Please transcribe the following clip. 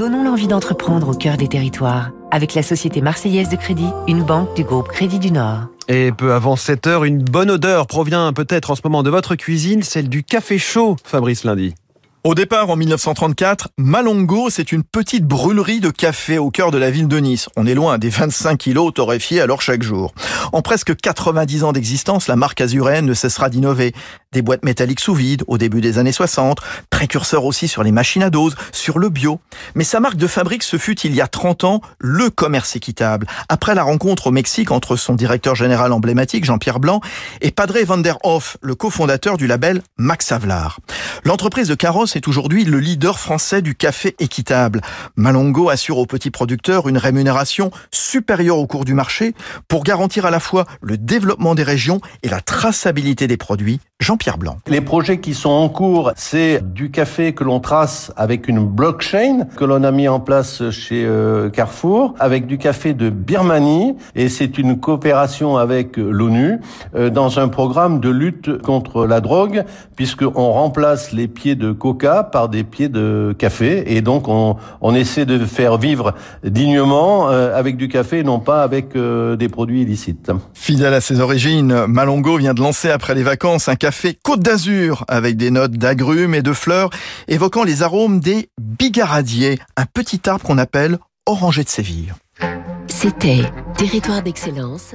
donnons l'envie d'entreprendre au cœur des territoires. Avec la Société Marseillaise de Crédit, une banque du groupe Crédit du Nord. Et peu avant 7 heures, une bonne odeur provient peut-être en ce moment de votre cuisine, celle du café chaud, Fabrice Lundi. Au départ, en 1934, Malongo, c'est une petite brûlerie de café au cœur de la ville de Nice. On est loin des 25 kilos torréfiés alors chaque jour. En presque 90 ans d'existence, la marque azuréenne ne cessera d'innover. Des boîtes métalliques sous vide au début des années 60, précurseur aussi sur les machines à dose, sur le bio. Mais sa marque de fabrique, ce fut il y a 30 ans le commerce équitable. Après la rencontre au Mexique entre son directeur général emblématique, Jean-Pierre Blanc, et Padre van der Hoff, le cofondateur du label Max Havelaar. L'entreprise de Carrosse est aujourd'hui le leader français du café équitable. Malongo assure aux petits producteurs une rémunération supérieure au cours du marché pour garantir à la fois le développement des régions et la traçabilité des produits. Jean-Pierre Blanc. Les projets qui sont en cours, c'est du café que l'on trace avec une blockchain que l'on a mis en place chez euh, Carrefour, avec du café de Birmanie, et c'est une coopération avec l'ONU euh, dans un programme de lutte contre la drogue, puisqu'on remplace les pieds de coca par des pieds de café. Et donc, on, on essaie de faire vivre dignement euh, avec du café, non pas avec euh, des produits illicites. Fidèle à ses origines, Malongo vient de lancer après les vacances un café Côte d'Azur avec des notes d'agrumes et de fleurs évoquant les arômes des bigaradiers, un petit arbre qu'on appelle oranger de Séville. C'était Territoire d'excellence